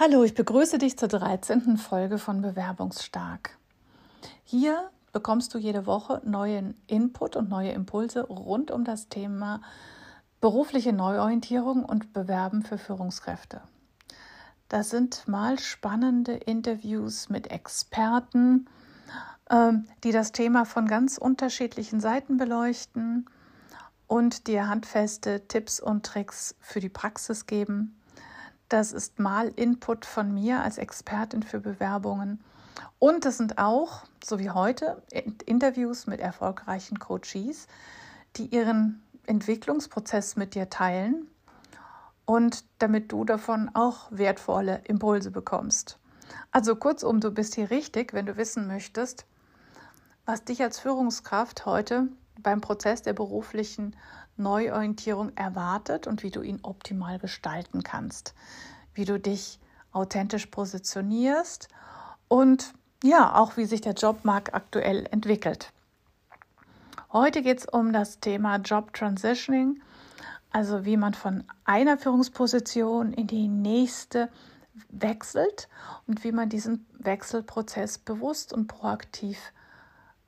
Hallo, ich begrüße dich zur 13. Folge von Bewerbungsstark. Hier bekommst du jede Woche neuen Input und neue Impulse rund um das Thema berufliche Neuorientierung und Bewerben für Führungskräfte. Das sind mal spannende Interviews mit Experten, ähm, die das Thema von ganz unterschiedlichen Seiten beleuchten und dir handfeste Tipps und Tricks für die Praxis geben das ist mal Input von mir als Expertin für Bewerbungen. Und es sind auch, so wie heute, Interviews mit erfolgreichen Coaches, die ihren Entwicklungsprozess mit dir teilen und damit du davon auch wertvolle Impulse bekommst. Also kurzum, du bist hier richtig, wenn du wissen möchtest, was dich als Führungskraft heute beim Prozess der beruflichen Neuorientierung erwartet und wie du ihn optimal gestalten kannst, wie du dich authentisch positionierst und ja, auch wie sich der Jobmarkt aktuell entwickelt. Heute geht es um das Thema Job Transitioning, also wie man von einer Führungsposition in die nächste wechselt und wie man diesen Wechselprozess bewusst und proaktiv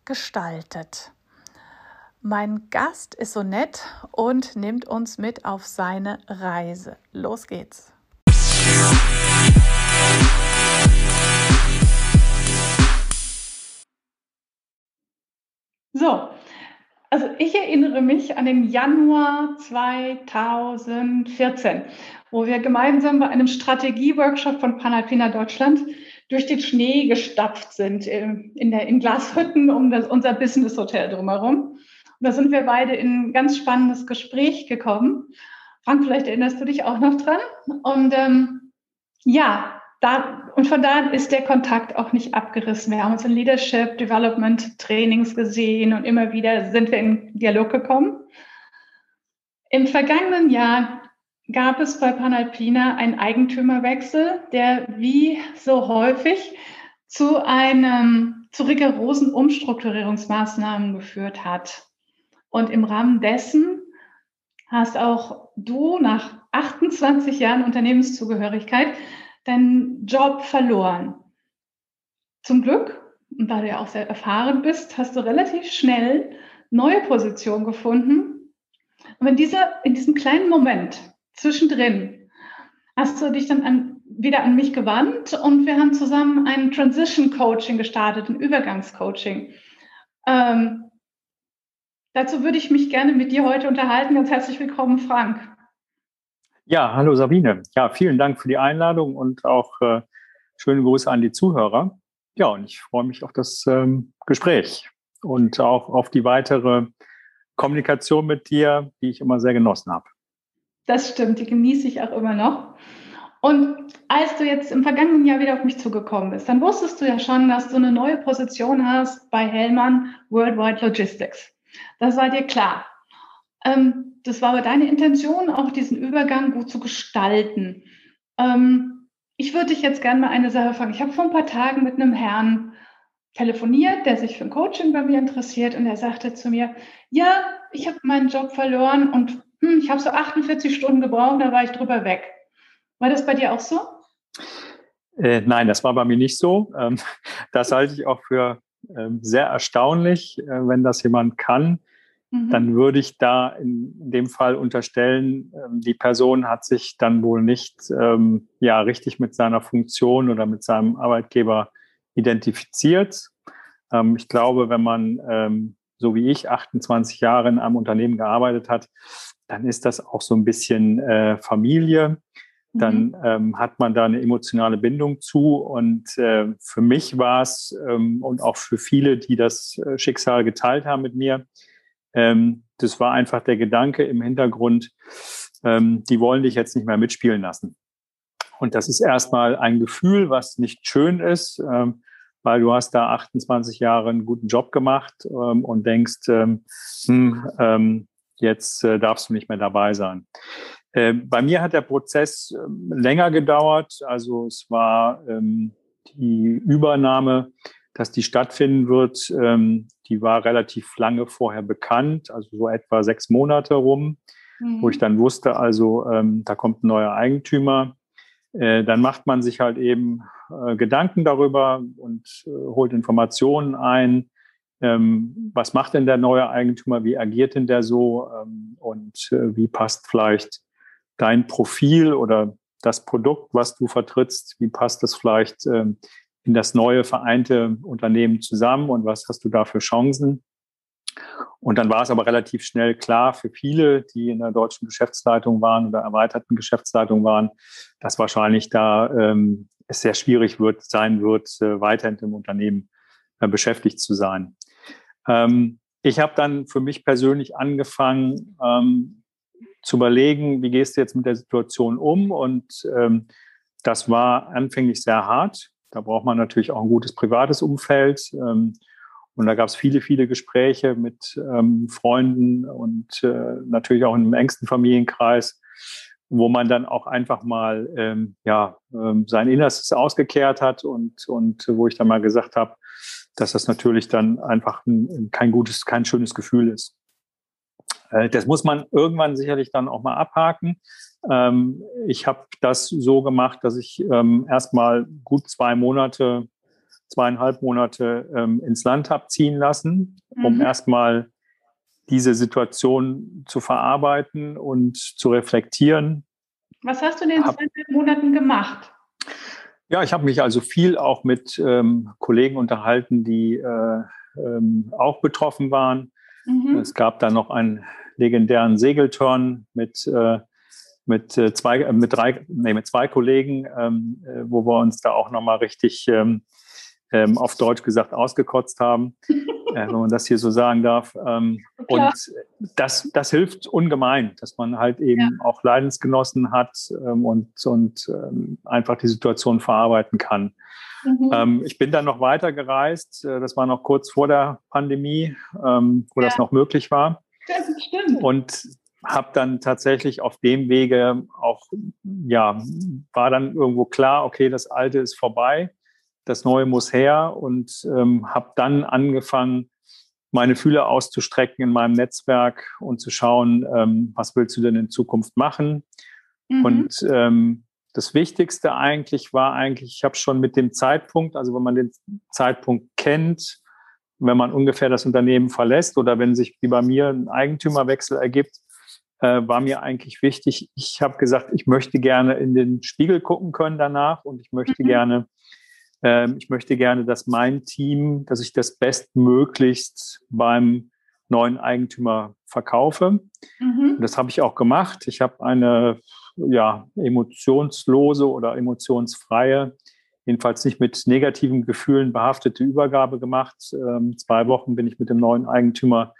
gestaltet. Mein Gast ist so nett und nimmt uns mit auf seine Reise. Los geht's. So, also ich erinnere mich an den Januar 2014, wo wir gemeinsam bei einem Strategieworkshop von Panalpina Deutschland durch den Schnee gestapft sind äh, in, der, in Glashütten um das, unser Business Hotel drumherum da sind wir beide in ein ganz spannendes Gespräch gekommen. Frank, vielleicht erinnerst du dich auch noch dran. Und ähm, ja, da, und von da ist der Kontakt auch nicht abgerissen. Wir haben uns in Leadership Development Trainings gesehen und immer wieder sind wir in Dialog gekommen. Im vergangenen Jahr gab es bei Panalpina einen Eigentümerwechsel, der wie so häufig zu einem zu rigorosen Umstrukturierungsmaßnahmen geführt hat. Und im Rahmen dessen hast auch du nach 28 Jahren Unternehmenszugehörigkeit deinen Job verloren. Zum Glück, und da du ja auch sehr erfahren bist, hast du relativ schnell neue Positionen gefunden. Und in, dieser, in diesem kleinen Moment zwischendrin hast du dich dann an, wieder an mich gewandt und wir haben zusammen ein Transition Coaching gestartet, ein Übergangscoaching. Ähm, Dazu würde ich mich gerne mit dir heute unterhalten. Ganz herzlich willkommen, Frank. Ja, hallo Sabine. Ja, vielen Dank für die Einladung und auch äh, schöne Grüße an die Zuhörer. Ja, und ich freue mich auf das ähm, Gespräch und auch auf die weitere Kommunikation mit dir, die ich immer sehr genossen habe. Das stimmt, die genieße ich auch immer noch. Und als du jetzt im vergangenen Jahr wieder auf mich zugekommen bist, dann wusstest du ja schon, dass du eine neue Position hast bei Hellmann Worldwide Logistics. Das war dir klar. Ähm, das war aber deine Intention, auch diesen Übergang gut zu gestalten. Ähm, ich würde dich jetzt gerne mal eine Sache fragen. Ich habe vor ein paar Tagen mit einem Herrn telefoniert, der sich für ein Coaching bei mir interessiert und er sagte zu mir, ja, ich habe meinen Job verloren und hm, ich habe so 48 Stunden gebraucht, da war ich drüber weg. War das bei dir auch so? Äh, nein, das war bei mir nicht so. Ähm, das halte ich auch für sehr erstaunlich, äh, wenn das jemand kann. Mhm. Dann würde ich da in dem Fall unterstellen, ähm, die Person hat sich dann wohl nicht ähm, ja richtig mit seiner Funktion oder mit seinem Arbeitgeber identifiziert. Ähm, ich glaube, wenn man ähm, so wie ich 28 Jahre in einem Unternehmen gearbeitet hat, dann ist das auch so ein bisschen äh, Familie dann mhm. ähm, hat man da eine emotionale Bindung zu. Und äh, für mich war es ähm, und auch für viele, die das äh, Schicksal geteilt haben mit mir, ähm, das war einfach der Gedanke im Hintergrund, ähm, die wollen dich jetzt nicht mehr mitspielen lassen. Und das ist erstmal ein Gefühl, was nicht schön ist, ähm, weil du hast da 28 Jahre einen guten Job gemacht ähm, und denkst, ähm, hm, ähm, jetzt äh, darfst du nicht mehr dabei sein. Ähm, bei mir hat der Prozess ähm, länger gedauert. Also es war ähm, die Übernahme, dass die stattfinden wird, die war relativ lange vorher bekannt, also so etwa sechs Monate rum, mhm. wo ich dann wusste, also da kommt ein neuer Eigentümer. äh, dann macht man sich halt eben äh, Gedanken darüber und äh, holt Informationen ein. Ähm, was macht denn der neue Eigentümer? Wie agiert denn der so? Ähm, und äh, wie passt vielleicht dein Profil oder das Produkt, was du vertrittst? Wie passt das vielleicht ähm, in das neue vereinte Unternehmen zusammen? Und was hast du da für Chancen? Und dann war es aber relativ schnell klar für viele, die in der deutschen Geschäftsleitung waren oder erweiterten Geschäftsleitung waren, dass wahrscheinlich da ähm, es sehr schwierig wird, sein wird, äh, weiterhin im Unternehmen äh, beschäftigt zu sein. Ähm, ich habe dann für mich persönlich angefangen ähm, zu überlegen, wie gehst du jetzt mit der Situation um? Und ähm, das war anfänglich sehr hart. Da braucht man natürlich auch ein gutes privates Umfeld. Ähm, und da gab es viele, viele Gespräche mit ähm, Freunden und äh, natürlich auch im engsten Familienkreis, wo man dann auch einfach mal ähm, ja, ähm, sein Innerstes ausgekehrt hat und, und wo ich dann mal gesagt habe, dass das natürlich dann einfach ein, kein gutes, kein schönes Gefühl ist. Äh, das muss man irgendwann sicherlich dann auch mal abhaken. Ähm, ich habe das so gemacht, dass ich ähm, erstmal gut zwei Monate zweieinhalb Monate ähm, ins Land habe ziehen lassen, um mhm. erstmal diese Situation zu verarbeiten und zu reflektieren. Was hast du in den zweieinhalb Monaten gemacht? Ja, ich habe mich also viel auch mit ähm, Kollegen unterhalten, die äh, ähm, auch betroffen waren. Mhm. Es gab da noch einen legendären Segelturn mit äh, mit äh, zwei, äh, mit drei, nee, mit zwei Kollegen, ähm, äh, wo wir uns da auch nochmal richtig ähm, ähm, auf Deutsch gesagt ausgekotzt haben, wenn man das hier so sagen darf. Ähm, und das, das hilft ungemein, dass man halt eben ja. auch Leidensgenossen hat ähm, und, und ähm, einfach die Situation verarbeiten kann. Mhm. Ähm, ich bin dann noch weiter gereist. Äh, das war noch kurz vor der Pandemie, ähm, wo ja. das noch möglich war. Stimmt, stimmt. Und habe dann tatsächlich auf dem Wege auch, ja, war dann irgendwo klar, okay, das Alte ist vorbei das Neue muss her und ähm, habe dann angefangen, meine Fühler auszustrecken in meinem Netzwerk und zu schauen, ähm, was willst du denn in Zukunft machen? Mhm. Und ähm, das Wichtigste eigentlich war eigentlich, ich habe schon mit dem Zeitpunkt, also wenn man den Zeitpunkt kennt, wenn man ungefähr das Unternehmen verlässt oder wenn sich wie bei mir ein Eigentümerwechsel ergibt, äh, war mir eigentlich wichtig. Ich habe gesagt, ich möchte gerne in den Spiegel gucken können danach und ich möchte mhm. gerne ähm, ich möchte gerne, dass mein Team, dass ich das bestmöglichst beim neuen Eigentümer verkaufe. Mhm. Das habe ich auch gemacht. Ich habe eine ja, emotionslose oder emotionsfreie, jedenfalls nicht mit negativen Gefühlen behaftete Übergabe gemacht. Ähm, zwei Wochen bin ich mit dem neuen Eigentümer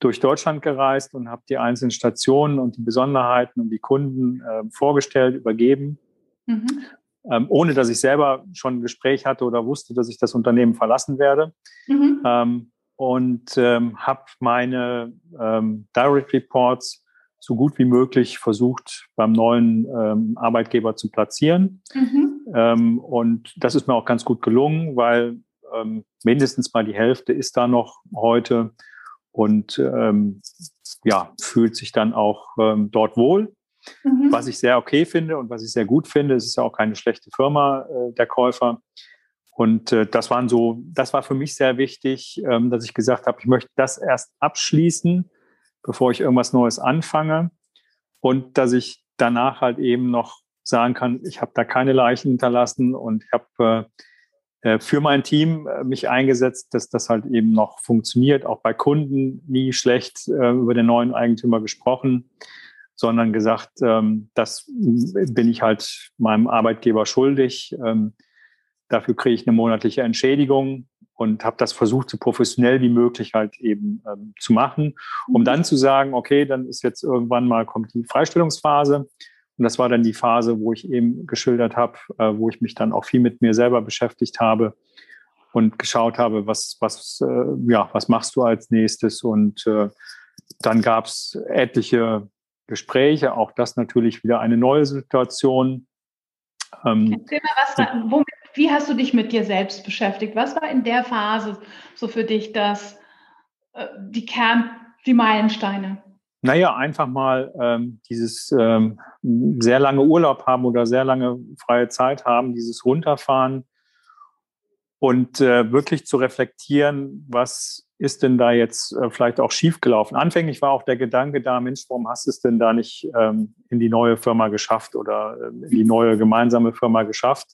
durch Deutschland gereist und habe die einzelnen Stationen und die Besonderheiten und die Kunden äh, vorgestellt, übergeben. Mhm ähm, ohne dass ich selber schon ein Gespräch hatte oder wusste, dass ich das Unternehmen verlassen werde. Mhm. Ähm, und ähm, habe meine ähm, Direct Reports so gut wie möglich versucht beim neuen ähm, Arbeitgeber zu platzieren. Mhm. Ähm, und das ist mir auch ganz gut gelungen, weil mindestens mal die Hälfte ist da noch heute und ja, fühlt sich dann auch dort wohl. Mhm. Was ich sehr okay finde und was ich sehr gut finde, es ist ja auch keine schlechte Firma, äh, der Käufer. Und äh, das waren so, das war für mich sehr wichtig, ähm, dass ich gesagt habe, ich möchte das erst abschließen, bevor ich irgendwas Neues anfange. Und dass ich danach halt eben noch sagen kann, ich habe da keine Leichen hinterlassen und ich habe äh, äh, für mein Team äh, mich eingesetzt, dass das halt eben noch funktioniert. Auch bei Kunden nie schlecht äh, über den neuen Eigentümer gesprochen sondern gesagt, ähm, das bin ich halt meinem Arbeitgeber schuldig. Ähm, dafür kriege ich eine monatliche Entschädigung und habe das versucht, so professionell wie möglich halt eben ähm, zu machen, um dann zu sagen, okay, dann ist jetzt irgendwann mal kommt die Freistellungsphase. Und das war dann die Phase, wo ich eben geschildert habe, äh, wo ich mich dann auch viel mit mir selber beschäftigt habe und geschaut habe, was, was, äh, ja, was machst du als nächstes? Und äh, dann gab es etliche Gespräche, auch das natürlich wieder eine neue Situation. Ähm, Erzähl mal, was war, womit, wie hast du dich mit dir selbst beschäftigt? Was war in der Phase so für dich das, äh, die Kern, die Meilensteine? Naja, einfach mal ähm, dieses ähm, sehr lange Urlaub haben oder sehr lange freie Zeit haben, dieses Runterfahren und äh, wirklich zu reflektieren, was ist denn da jetzt äh, vielleicht auch schiefgelaufen. Anfänglich war auch der Gedanke da, Mensch, warum hast du es denn da nicht ähm, in die neue Firma geschafft oder äh, in die neue gemeinsame Firma geschafft?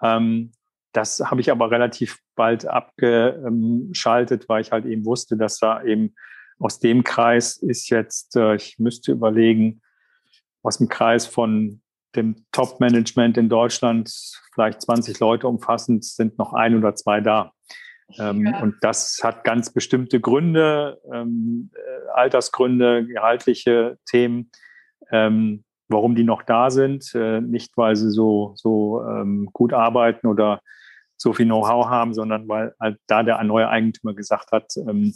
Ähm, das habe ich aber relativ bald abgeschaltet, weil ich halt eben wusste, dass da eben aus dem Kreis ist jetzt, äh, ich müsste überlegen, aus dem Kreis von dem Top-Management in Deutschland, vielleicht 20 Leute umfassend, sind noch ein oder zwei da. Ähm, ja. Und das hat ganz bestimmte Gründe, ähm, äh, Altersgründe, gehaltliche Themen, ähm, warum die noch da sind. Äh, nicht, weil sie so, so ähm, gut arbeiten oder so viel Know-how haben, sondern weil halt da der neue Eigentümer gesagt hat, ähm,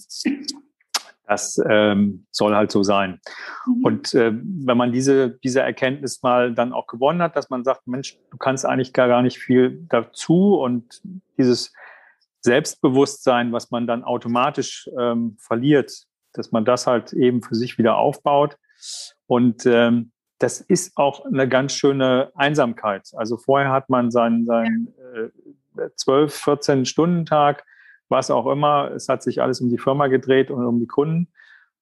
das ähm, soll halt so sein. Mhm. Und äh, wenn man diese, diese Erkenntnis mal dann auch gewonnen hat, dass man sagt, Mensch, du kannst eigentlich gar, gar nicht viel dazu und dieses Selbstbewusstsein, was man dann automatisch ähm, verliert, dass man das halt eben für sich wieder aufbaut. Und ähm, das ist auch eine ganz schöne Einsamkeit. Also vorher hat man seinen, seinen äh, 12, 14 Stunden Tag, was auch immer. Es hat sich alles um die Firma gedreht und um die Kunden.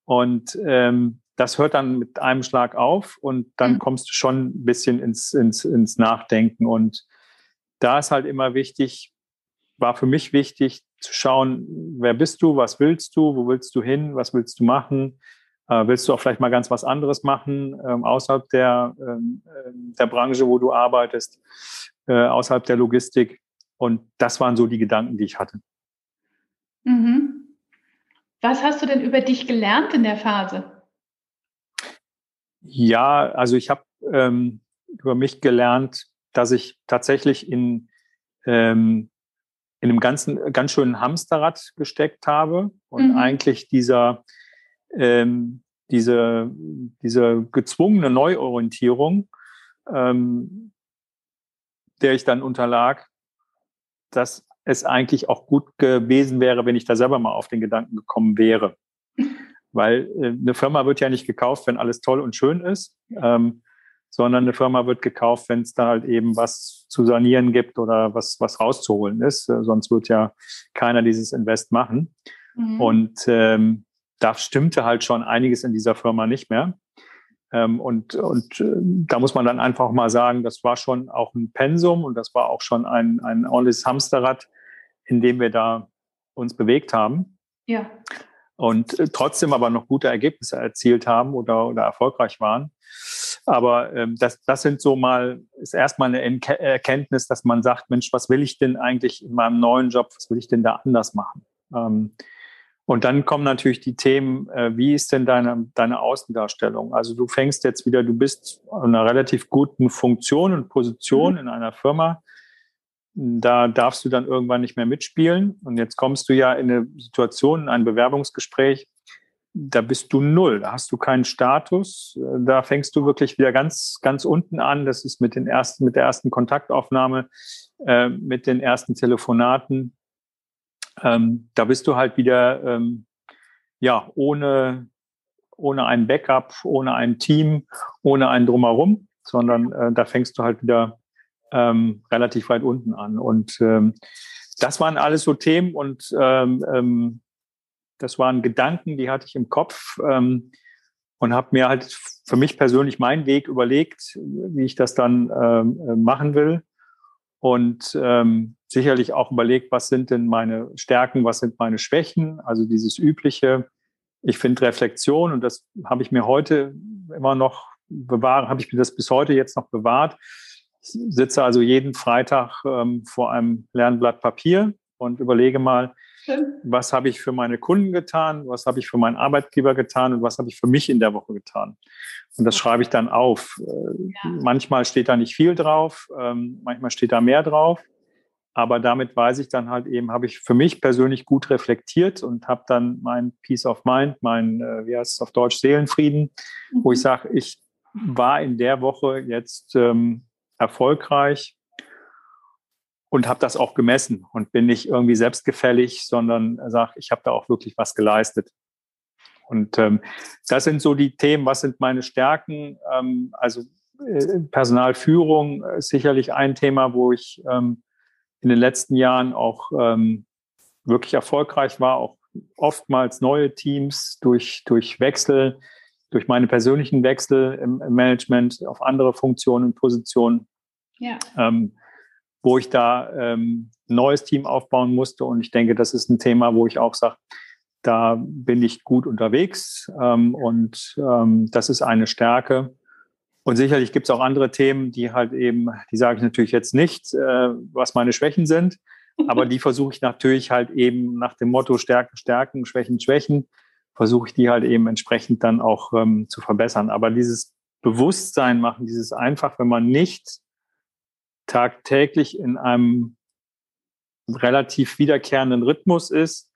Und ähm, das hört dann mit einem Schlag auf und dann mhm. kommst du schon ein bisschen ins, ins, ins Nachdenken. Und da ist halt immer wichtig, war für mich wichtig zu schauen, wer bist du, was willst du, wo willst du hin, was willst du machen, äh, willst du auch vielleicht mal ganz was anderes machen, ähm, außerhalb der, ähm, ähm der Branche, wo du arbeitest, äh, außerhalb der Logistik. Und das waren so die Gedanken, die ich hatte. Mhm. Was hast du denn über dich gelernt in der Phase? Ja, also ich habe ähm, über mich gelernt, dass ich tatsächlich in, ähm, in einem ganzen, ganz schönen Hamsterrad gesteckt habe und mhm. eigentlich dieser, ähm, diese, diese gezwungene Neuorientierung, ähm, der ich dann unterlag, dass es eigentlich auch gut gewesen wäre, wenn ich da selber mal auf den Gedanken gekommen wäre. Weil äh, eine Firma wird ja nicht gekauft, wenn alles toll und schön ist, ähm, sondern eine Firma wird gekauft, wenn es da halt eben was zu sanieren gibt oder was, was rauszuholen ist. Äh, sonst wird ja keiner dieses Invest machen. Mhm. Und ähm, da stimmte halt schon einiges in dieser Firma nicht mehr. Ähm, und und äh, da muss man dann einfach mal sagen, das war schon auch ein Pensum und das war auch schon ein, ein ordentliches Hamsterrad, in dem wir da uns bewegt haben. Ja. Und äh, trotzdem aber noch gute Ergebnisse erzielt haben oder, oder erfolgreich waren. Aber ähm, das, das sind so mal, ist erstmal eine Erkenntnis, dass man sagt, Mensch, was will ich denn eigentlich in meinem neuen Job, was will ich denn da anders machen? Ähm, und dann kommen natürlich die Themen, äh, wie ist denn deine, deine Außendarstellung? Also du fängst jetzt wieder, du bist in einer relativ guten Funktion und Position mhm. in einer Firma. Da darfst du dann irgendwann nicht mehr mitspielen. Und jetzt kommst du ja in eine Situation, in ein Bewerbungsgespräch, da bist du null, da hast du keinen Status, da fängst du wirklich wieder ganz, ganz unten an. Das ist mit den ersten, mit der ersten Kontaktaufnahme, äh, mit den ersten Telefonaten ähm, da bist du halt wieder ähm, ja ohne ohne ein Backup, ohne ein Team, ohne ein drumherum, sondern äh, da fängst du halt wieder ähm, relativ weit unten an. Und ähm, das waren alles so Themen und ähm, ähm, das waren Gedanken, die hatte ich im Kopf ähm, und habe mir halt für mich persönlich meinen Weg überlegt, wie ich das dann ähm, äh, machen will und sicherlich auch überlegt, was sind denn meine Stärken, was sind meine Schwächen, also dieses übliche. Ich finde Reflexion und das habe ich mir heute immer noch bewahrt, habe ich mir das bis heute jetzt noch bewahrt. Ich sitze also jeden Freitag ähm, vor einem Lernblatt Papier und überlege mal, was habe ich für meine Kunden getan, was habe ich für meinen Arbeitgeber getan und was habe ich für mich in der Woche getan. Und das schreibe ich dann auf. Äh, ja. Manchmal steht da nicht viel drauf, ähm, manchmal steht da mehr drauf. Aber damit weiß ich dann halt eben, habe ich für mich persönlich gut reflektiert und habe dann mein Peace of Mind, mein, äh, wie heißt es auf Deutsch, Seelenfrieden, mhm. wo ich mhm. sage, ich war in der Woche jetzt ähm, erfolgreich und habe das auch gemessen und bin nicht irgendwie selbstgefällig, sondern sage, ich habe da auch wirklich was geleistet. Und ähm, das sind so die Themen, was sind meine Stärken? Ähm, also äh, Personalführung ist sicherlich ein Thema, wo ich ähm, in den letzten Jahren auch ähm, wirklich erfolgreich war, auch oftmals neue Teams durch, durch Wechsel, durch meine persönlichen Wechsel im, im Management auf andere Funktionen und Positionen, ja. ähm, wo ich da ähm, ein neues Team aufbauen musste. Und ich denke, das ist ein Thema, wo ich auch sage, da bin ich gut unterwegs ähm, und ähm, das ist eine Stärke. Und sicherlich gibt es auch andere Themen, die halt eben, die sage ich natürlich jetzt nicht, äh, was meine Schwächen sind, aber die versuche ich natürlich halt eben nach dem Motto Stärken, Stärken, Schwächen, Schwächen, versuche ich die halt eben entsprechend dann auch ähm, zu verbessern. Aber dieses Bewusstsein machen, dieses einfach, wenn man nicht tagtäglich in einem relativ wiederkehrenden Rhythmus ist,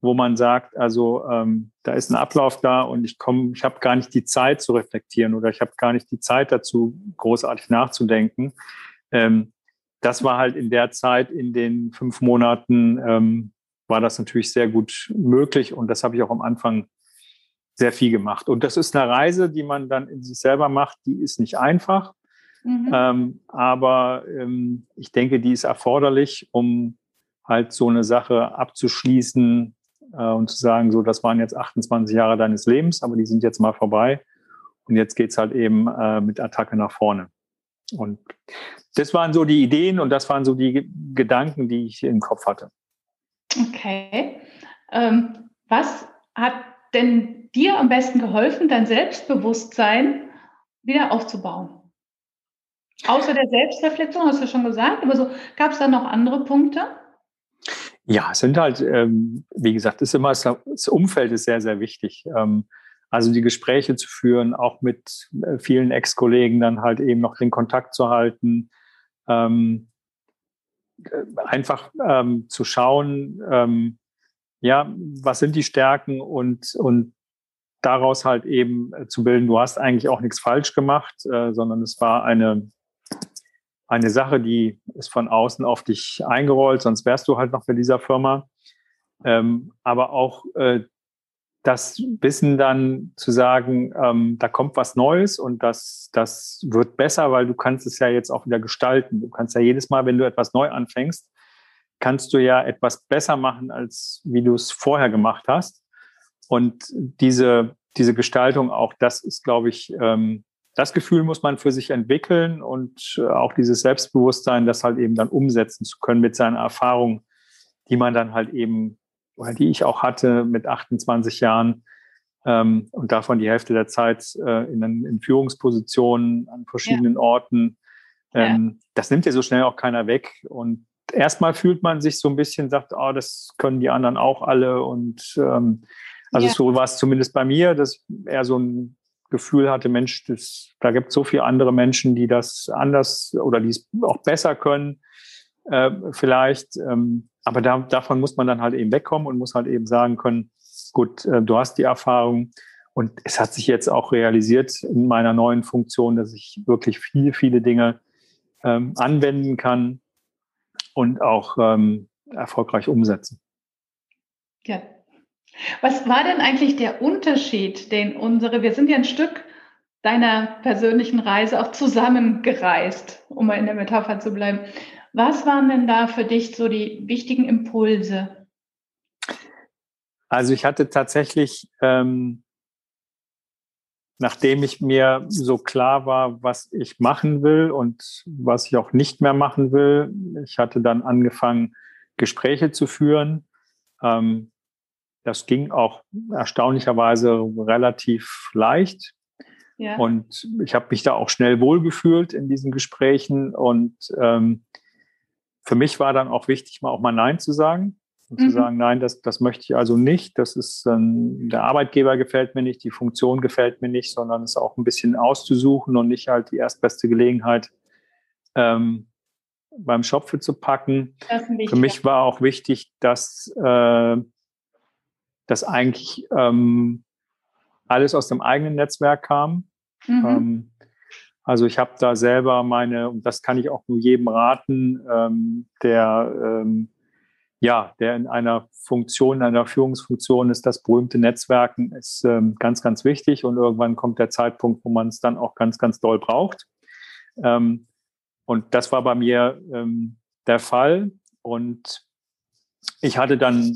wo man sagt, also ähm, da ist ein Ablauf da und ich komme, ich habe gar nicht die Zeit zu reflektieren oder ich habe gar nicht die Zeit dazu, großartig nachzudenken. Ähm, das war halt in der Zeit, in den fünf Monaten, ähm, war das natürlich sehr gut möglich und das habe ich auch am Anfang sehr viel gemacht. Und das ist eine Reise, die man dann in sich selber macht, die ist nicht einfach, mhm. ähm, aber ähm, ich denke, die ist erforderlich, um halt so eine Sache abzuschließen, äh, und zu sagen, so, das waren jetzt 28 Jahre deines Lebens, aber die sind jetzt mal vorbei. Und jetzt geht's halt eben äh, mit Attacke nach vorne. Und das waren so die Ideen und das waren so die Gedanken, die ich im Kopf hatte. Okay. Ähm, was hat denn dir am besten geholfen, dein Selbstbewusstsein wieder aufzubauen? Außer der Selbstreflexion, hast du schon gesagt, aber so gab es da noch andere Punkte? Ja, es sind halt, ähm, wie gesagt, ist immer das Umfeld ist sehr, sehr wichtig. Ähm, also die Gespräche zu führen, auch mit äh, vielen Ex-Kollegen dann halt eben noch den Kontakt zu halten, ähm, äh, einfach ähm, zu schauen, ähm, ja, was sind die Stärken und, und daraus halt eben äh, zu bilden, du hast eigentlich auch nichts falsch gemacht, äh, sondern es war eine eine Sache, die ist von außen auf dich eingerollt, sonst wärst du halt noch bei dieser Firma. Ähm, aber auch äh, das Wissen dann zu sagen, ähm, da kommt was Neues und das, das wird besser, weil du kannst es ja jetzt auch wieder gestalten. Du kannst ja jedes Mal, wenn du etwas neu anfängst, kannst du ja etwas besser machen, als wie du es vorher gemacht hast. Und diese, diese Gestaltung auch, das ist, glaube ich, ähm, das Gefühl muss man für sich entwickeln und äh, auch dieses Selbstbewusstsein, das halt eben dann umsetzen zu können mit seiner Erfahrung, die man dann halt eben, die ich auch hatte mit 28 Jahren ähm, und davon die Hälfte der Zeit äh, in, in, Führungspositionen an verschiedenen ja. Orten. Ähm, ja. Das nimmt ja so schnell auch keiner weg. Und erstmal fühlt man sich so ein bisschen, sagt, oh, das können die anderen auch alle. Und ähm, also ja. so war es zumindest bei mir, dass eher so ein Gefühl hatte, Mensch, das, da gibt es so viele andere Menschen, die das anders oder die es auch besser können, äh, vielleicht. Ähm, aber da, davon muss man dann halt eben wegkommen und muss halt eben sagen können, gut, äh, du hast die Erfahrung. Und es hat sich jetzt auch realisiert in meiner neuen Funktion, dass ich wirklich viele, viele Dinge ähm, anwenden kann und auch ähm, erfolgreich umsetzen. Ja, was war denn eigentlich der Unterschied, den unsere, wir sind ja ein Stück deiner persönlichen Reise auch zusammengereist, um mal in der Metapher zu bleiben. Was waren denn da für dich so die wichtigen Impulse? Also ich hatte tatsächlich, ähm, nachdem ich mir so klar war, was ich machen will und was ich auch nicht mehr machen will, ich hatte dann angefangen, Gespräche zu führen. Ähm, das ging auch erstaunlicherweise relativ leicht. Ja. Und ich habe mich da auch schnell wohlgefühlt in diesen Gesprächen. Und ähm, für mich war dann auch wichtig, mal auch mal Nein zu sagen. Und mhm. zu sagen, nein, das, das möchte ich also nicht. Das ist ähm, der Arbeitgeber gefällt mir nicht, die Funktion gefällt mir nicht, sondern es auch ein bisschen auszusuchen und nicht halt die erstbeste Gelegenheit ähm, beim Schopfe zu packen. Für mich war auch wichtig, dass äh, dass eigentlich ähm, alles aus dem eigenen Netzwerk kam. Mhm. Ähm, also ich habe da selber meine, und das kann ich auch nur jedem raten, ähm, der ähm, ja, der in einer Funktion, in einer Führungsfunktion ist, das berühmte Netzwerken ist ähm, ganz, ganz wichtig und irgendwann kommt der Zeitpunkt, wo man es dann auch ganz, ganz doll braucht. Ähm, und das war bei mir ähm, der Fall. Und ich hatte dann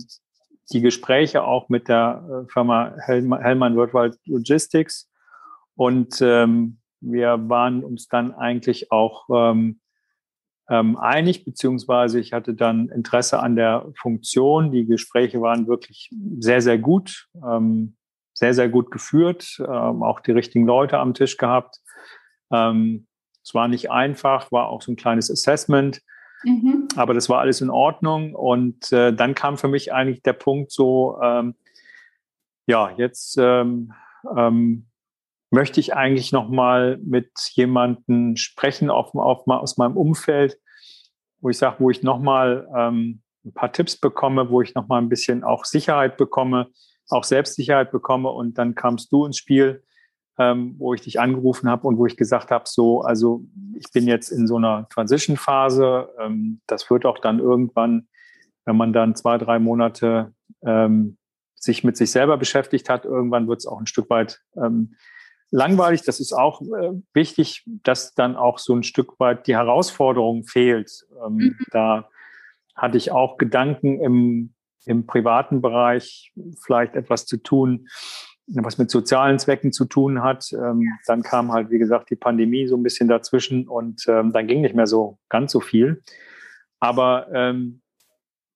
die Gespräche auch mit der äh, Firma Hellmann Worldwide Logistics und ähm, wir waren uns dann eigentlich auch ähm, ähm, einig, beziehungsweise ich hatte dann Interesse an der Funktion. Die Gespräche waren wirklich sehr, sehr gut, ähm, sehr, sehr gut geführt, ähm, auch die richtigen Leute am Tisch gehabt. Ähm, es war nicht einfach, war auch so ein kleines Assessment. Mhm. Aber das war alles in Ordnung. Und äh, dann kam für mich eigentlich der Punkt so, ähm, ja, jetzt ähm, ähm, möchte ich eigentlich noch mal mit jemandem sprechen auf, auf, aus meinem Umfeld, wo ich sage, wo ich noch mal ähm, ein paar Tipps bekomme, wo ich noch mal ein bisschen auch Sicherheit bekomme, auch Selbstsicherheit bekomme. Und dann kamst du ins Spiel, ähm, wo ich dich angerufen habe und wo ich gesagt habe, so, also ich bin jetzt in so einer Transition-Phase. Ähm, das wird auch dann irgendwann, wenn man dann zwei, drei Monate ähm, sich mit sich selber beschäftigt hat, irgendwann wird es auch ein Stück weit ähm, langweilig. Das ist auch äh, wichtig, dass dann auch so ein Stück weit die Herausforderung fehlt. Ähm, mhm. Da hatte ich auch Gedanken im, im privaten Bereich vielleicht etwas zu tun, was mit sozialen Zwecken zu tun hat. Ähm, dann kam halt, wie gesagt, die Pandemie so ein bisschen dazwischen und ähm, dann ging nicht mehr so ganz so viel. Aber ähm,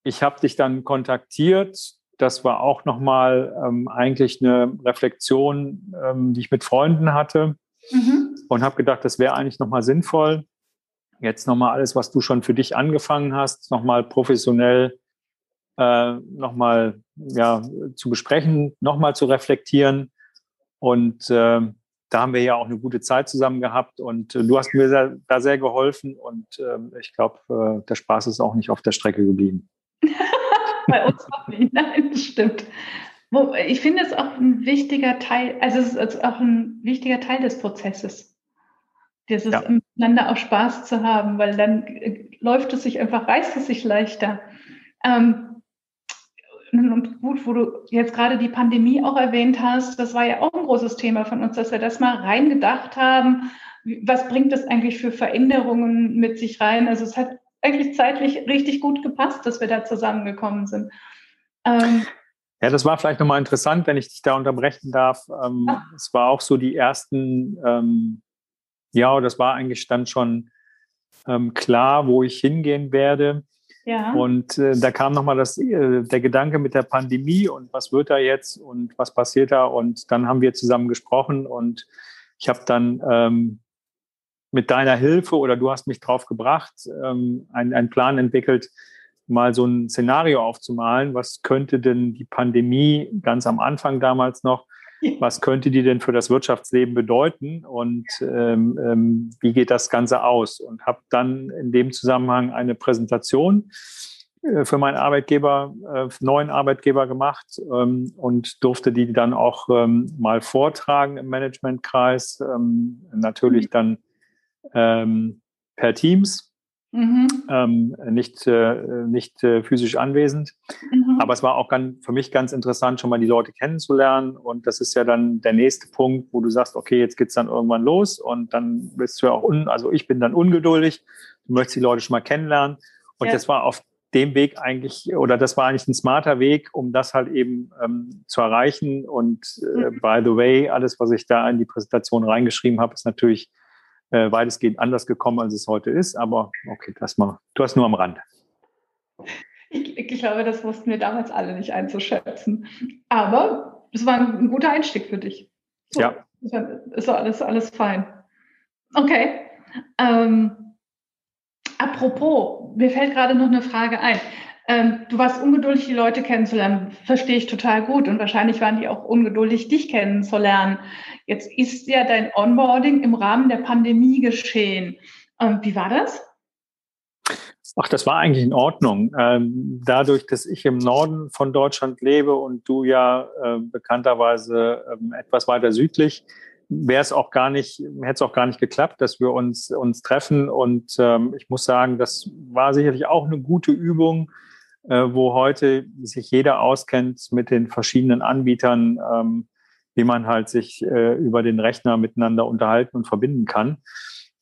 ich habe dich dann kontaktiert, das war auch nochmal ähm, eigentlich eine Reflexion, ähm, die ich mit Freunden hatte mhm. und habe gedacht, das wäre eigentlich nochmal sinnvoll, jetzt nochmal alles, was du schon für dich angefangen hast, nochmal professionell äh, nochmal ja, zu besprechen, nochmal zu reflektieren. Und äh, da haben wir ja auch eine gute Zeit zusammen gehabt und äh, du hast mir sehr, da sehr geholfen und äh, ich glaube, äh, der Spaß ist auch nicht auf der Strecke geblieben. Bei uns auch nicht. Nein, das stimmt. Ich finde es auch ein wichtiger Teil, also es ist auch ein wichtiger Teil des Prozesses. Dieses ja. miteinander auch Spaß zu haben, weil dann äh, läuft es sich einfach, reißt es sich leichter. Ähm, und gut, wo du jetzt gerade die Pandemie auch erwähnt hast, das war ja auch ein großes Thema von uns, dass wir das mal reingedacht haben. Was bringt das eigentlich für Veränderungen mit sich rein? Also es hat eigentlich zeitlich richtig gut gepasst, dass wir da zusammengekommen sind. Ähm, ja, das war vielleicht nochmal interessant, wenn ich dich da unterbrechen darf. Ähm, ah. es war auch so die ersten, ähm, ja, das war eigentlich dann schon ähm, klar, wo ich hingehen werde. Ja. Und äh, da kam nochmal das, äh, der Gedanke mit der Pandemie und was wird da jetzt und was passiert da. Und dann haben wir zusammen gesprochen und ich habe dann ähm, mit deiner Hilfe oder du hast mich drauf gebracht, ähm, einen, Plan entwickelt, mal so ein Szenario aufzumalen. Was könnte denn die Pandemie ganz am Anfang damals noch, was könnte die denn für das Wirtschaftsleben bedeuten und ähm, ähm, wie geht das Ganze aus? Und habe dann in dem Zusammenhang eine Präsentation äh, für meinen Arbeitgeber, äh, neuen Arbeitgeber gemacht ähm, und durfte die dann auch ähm, mal vortragen im Managementkreis. Ähm, natürlich mhm. dann ähm, per Teams, mhm. ähm, nicht, äh, nicht äh, physisch anwesend. Mhm. Aber es war auch ganz, für mich ganz interessant, schon mal die Leute kennenzulernen. Und das ist ja dann der nächste Punkt, wo du sagst, okay, jetzt geht's dann irgendwann los und dann bist du ja auch, un, also ich bin dann ungeduldig. Du möchtest die Leute schon mal kennenlernen. Und ja. das war auf dem Weg eigentlich, oder das war eigentlich ein smarter Weg, um das halt eben ähm, zu erreichen. Und äh, mhm. by the way, alles, was ich da in die Präsentation reingeschrieben habe, ist natürlich äh, weitestgehend anders gekommen, als es heute ist. Aber okay, das mal, du hast nur am Rand. Ich, ich, glaube, das wussten wir damals alle nicht einzuschätzen. Aber es war ein guter Einstieg für dich. So, ja. Ist alles, alles fein. Okay. Ähm, apropos, mir fällt gerade noch eine Frage ein. Ähm, du warst ungeduldig, die Leute kennenzulernen. Verstehe ich total gut. Und wahrscheinlich waren die auch ungeduldig, dich kennenzulernen. Jetzt ist ja dein Onboarding im Rahmen der Pandemie geschehen. Ähm, wie war das? Ach, das war eigentlich in Ordnung. Ähm, dadurch, dass ich im Norden von Deutschland lebe und du ja äh, bekannterweise ähm, etwas weiter südlich, wäre es auch gar nicht, hätte es auch gar nicht geklappt, dass wir uns, uns treffen. Und ähm, ich muss sagen, das war sicherlich auch eine gute Übung, äh, wo heute sich jeder auskennt mit den verschiedenen Anbietern, ähm, wie man halt sich äh, über den Rechner miteinander unterhalten und verbinden kann.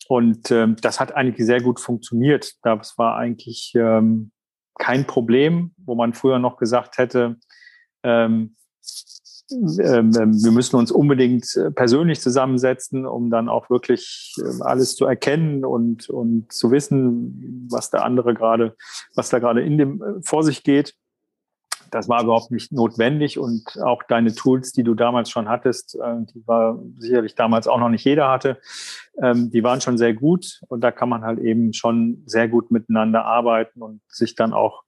Und ähm, das hat eigentlich sehr gut funktioniert. Das war eigentlich ähm, kein Problem, wo man früher noch gesagt hätte, ähm, wir müssen uns unbedingt äh, persönlich zusammensetzen, um dann auch wirklich ähm, alles zu erkennen und, und zu wissen, was der andere gerade, was da gerade in dem äh, vor sich geht. Das war überhaupt nicht notwendig und auch deine Tools, die du damals schon hattest, äh, die war sicherlich damals auch noch nicht jeder hatte, die waren schon sehr gut und da kann man halt eben schon sehr gut miteinander arbeiten und sich dann auch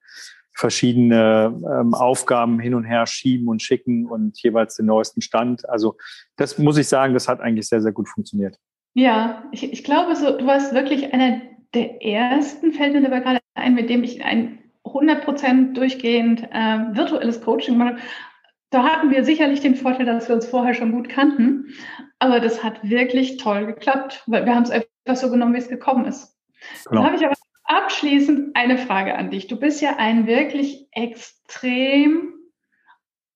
verschiedene ähm, Aufgaben hin und her schieben und schicken und jeweils den neuesten Stand. Also das muss ich sagen, das hat eigentlich sehr, sehr gut funktioniert. Ja, ich, ich glaube, so, du warst wirklich einer der ersten, fällt mir dabei gerade ein, mit dem ich ein 100% durchgehend äh, virtuelles Coaching mache. Da hatten wir sicherlich den Vorteil, dass wir uns vorher schon gut kannten, aber das hat wirklich toll geklappt, weil wir haben es einfach so genommen, wie es gekommen ist. Genau. Dann habe ich aber Abschließend eine Frage an dich. Du bist ja ein wirklich extrem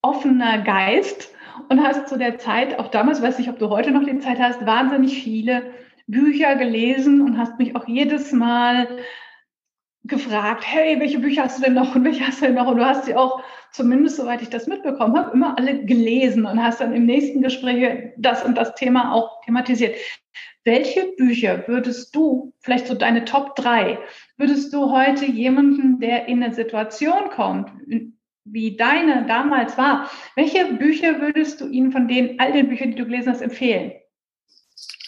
offener Geist und hast zu der Zeit, auch damals, weiß nicht, ob du heute noch die Zeit hast, wahnsinnig viele Bücher gelesen und hast mich auch jedes Mal gefragt, hey, welche Bücher hast du denn noch und welche hast du denn noch? Und du hast sie auch, zumindest soweit ich das mitbekommen habe, immer alle gelesen und hast dann im nächsten Gespräch das und das Thema auch thematisiert. Welche Bücher würdest du, vielleicht so deine Top drei, würdest du heute jemanden, der in eine Situation kommt, wie deine damals war, welche Bücher würdest du ihm von den all den Büchern, die du gelesen hast, empfehlen?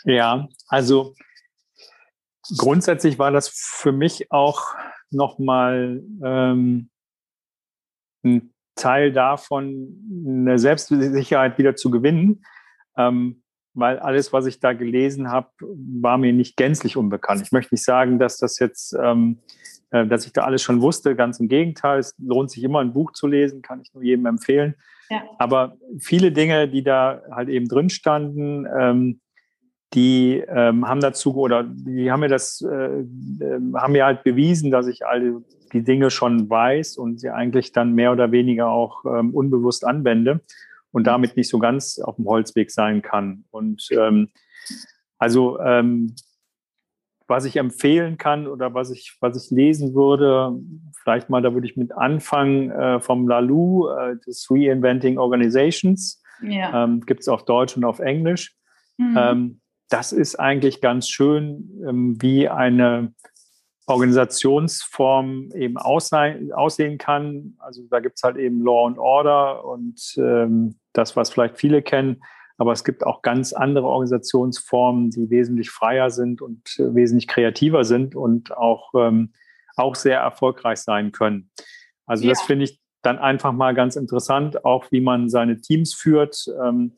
Ja, also grundsätzlich war das für mich auch nochmal ähm, ein Teil davon, eine Selbstsicherheit wieder zu gewinnen. Ähm, weil alles, was ich da gelesen habe, war mir nicht gänzlich unbekannt. Ich möchte nicht sagen, dass das jetzt, ähm, äh, dass ich da alles schon wusste. Ganz im Gegenteil, es lohnt sich immer ein Buch zu lesen, kann ich nur jedem empfehlen. Ja. Aber viele Dinge, die da halt eben drin standen, ähm, die ähm, haben dazu oder die haben mir das, äh, äh, haben mir halt bewiesen, dass ich all die Dinge schon weiß und sie eigentlich dann mehr oder weniger auch ähm, unbewusst anwende und damit nicht so ganz auf dem Holzweg sein kann. Und ähm, also ähm, was ich empfehlen kann oder was ich, was ich lesen würde, vielleicht mal, da würde ich mit anfangen äh, vom Lalou, äh, des Reinventing Organizations. Ja. Ähm, Gibt es auf Deutsch und auf Englisch. Mhm. Ähm, das ist eigentlich ganz schön, ähm, wie eine Organisationsform eben aussehen kann. Also da gibt es halt eben Law and Order und ähm, das, was vielleicht viele kennen. Aber es gibt auch ganz andere Organisationsformen, die wesentlich freier sind und wesentlich kreativer sind und auch, ähm, auch sehr erfolgreich sein können. Also ja. das finde ich dann einfach mal ganz interessant, auch wie man seine Teams führt ähm,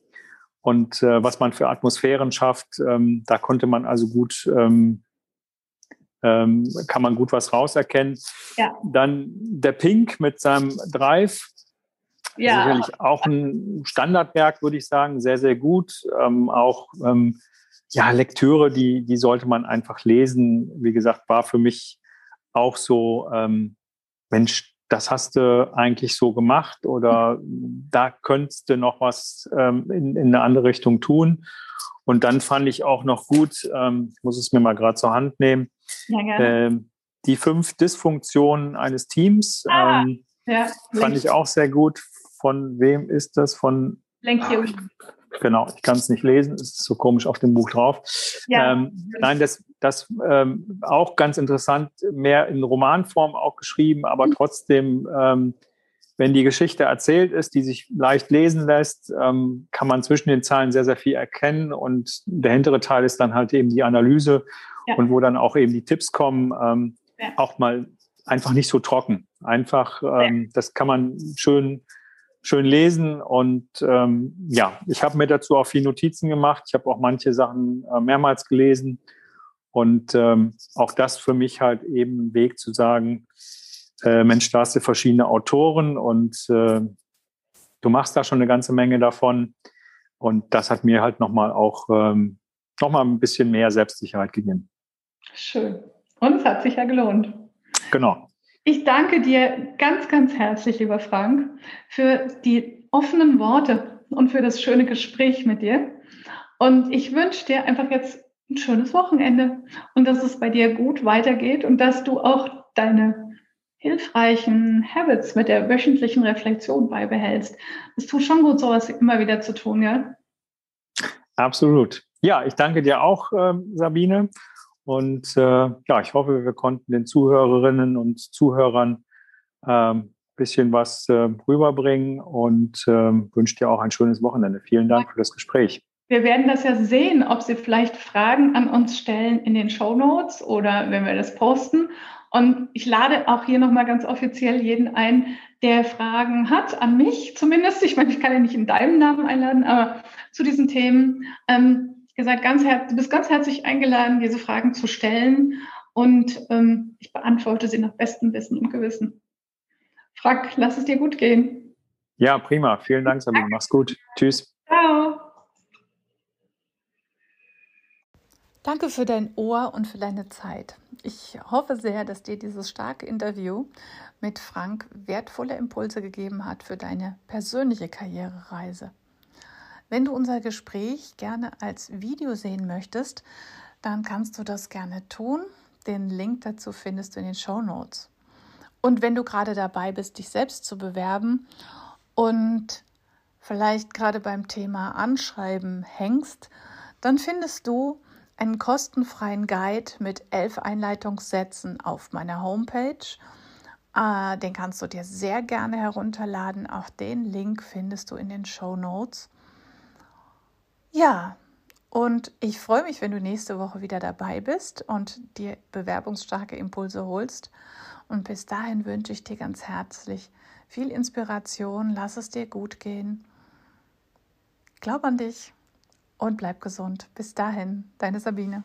und äh, was man für Atmosphären schafft. Ähm, da konnte man also gut ähm, ähm, kann man gut was rauserkennen. Ja. Dann der Pink mit seinem Drive. Ja. Sicherlich auch ein Standardwerk, würde ich sagen, sehr, sehr gut. Ähm, auch ähm, ja, Lektüre, die, die sollte man einfach lesen. Wie gesagt, war für mich auch so, ähm, Mensch, das hast du eigentlich so gemacht oder da könntest du noch was ähm, in, in eine andere Richtung tun. Und dann fand ich auch noch gut, ähm, ich muss es mir mal gerade zur Hand nehmen, ja, ähm, die fünf Dysfunktionen eines Teams. Ah, ähm, ja, fand ich auch sehr gut. Von wem ist das? Von Lenkio. Genau, ich kann es nicht lesen, es ist so komisch auf dem Buch drauf. Ja. Ähm, nein, das, das ähm, auch ganz interessant, mehr in Romanform auch geschrieben, aber mhm. trotzdem ähm, wenn die Geschichte erzählt ist, die sich leicht lesen lässt, ähm, kann man zwischen den Zahlen sehr, sehr viel erkennen. Und der hintere Teil ist dann halt eben die Analyse ja. und wo dann auch eben die Tipps kommen, ähm, ja. auch mal einfach nicht so trocken. Einfach, ähm, das kann man schön, schön lesen. Und ähm, ja, ich habe mir dazu auch viel Notizen gemacht. Ich habe auch manche Sachen äh, mehrmals gelesen. Und ähm, auch das für mich halt eben ein Weg zu sagen, äh, Mensch, da hast du verschiedene Autoren und äh, du machst da schon eine ganze Menge davon. Und das hat mir halt nochmal auch ähm, nochmal ein bisschen mehr Selbstsicherheit gegeben. Schön. Und es hat sich ja gelohnt. Genau. Ich danke dir ganz, ganz herzlich, lieber Frank, für die offenen Worte und für das schöne Gespräch mit dir. Und ich wünsche dir einfach jetzt ein schönes Wochenende und dass es bei dir gut weitergeht und dass du auch deine hilfreichen Habits mit der wöchentlichen Reflexion beibehältst. Es tut schon gut, sowas immer wieder zu tun, ja? Absolut. Ja, ich danke dir auch, äh, Sabine. Und äh, ja, ich hoffe, wir konnten den Zuhörerinnen und Zuhörern ein ähm, bisschen was äh, rüberbringen und ähm, wünsche dir auch ein schönes Wochenende. Vielen Dank für das Gespräch. Wir werden das ja sehen, ob Sie vielleicht Fragen an uns stellen in den Show Notes oder wenn wir das posten. Und ich lade auch hier nochmal ganz offiziell jeden ein, der Fragen hat, an mich zumindest. Ich meine, ich kann ja nicht in deinem Namen einladen, aber zu diesen Themen. Ähm, ihr seid ganz du bist ganz herzlich eingeladen, diese Fragen zu stellen. Und ähm, ich beantworte sie nach bestem Wissen und Gewissen. Frank, lass es dir gut gehen. Ja, prima. Vielen Dank, Sabine. Mach's gut. Tschüss. Ciao. Danke für dein Ohr und für deine Zeit. Ich hoffe sehr, dass dir dieses starke Interview mit Frank wertvolle Impulse gegeben hat für deine persönliche Karrierereise. Wenn du unser Gespräch gerne als Video sehen möchtest, dann kannst du das gerne tun. Den Link dazu findest du in den Show Notes. Und wenn du gerade dabei bist, dich selbst zu bewerben und vielleicht gerade beim Thema Anschreiben hängst, dann findest du einen kostenfreien Guide mit elf Einleitungssätzen auf meiner Homepage. Äh, den kannst du dir sehr gerne herunterladen. Auch den Link findest du in den Show Notes. Ja, und ich freue mich, wenn du nächste Woche wieder dabei bist und dir bewerbungsstarke Impulse holst. Und bis dahin wünsche ich dir ganz herzlich viel Inspiration. Lass es dir gut gehen. Glaub an dich und bleib gesund. Bis dahin, deine Sabine.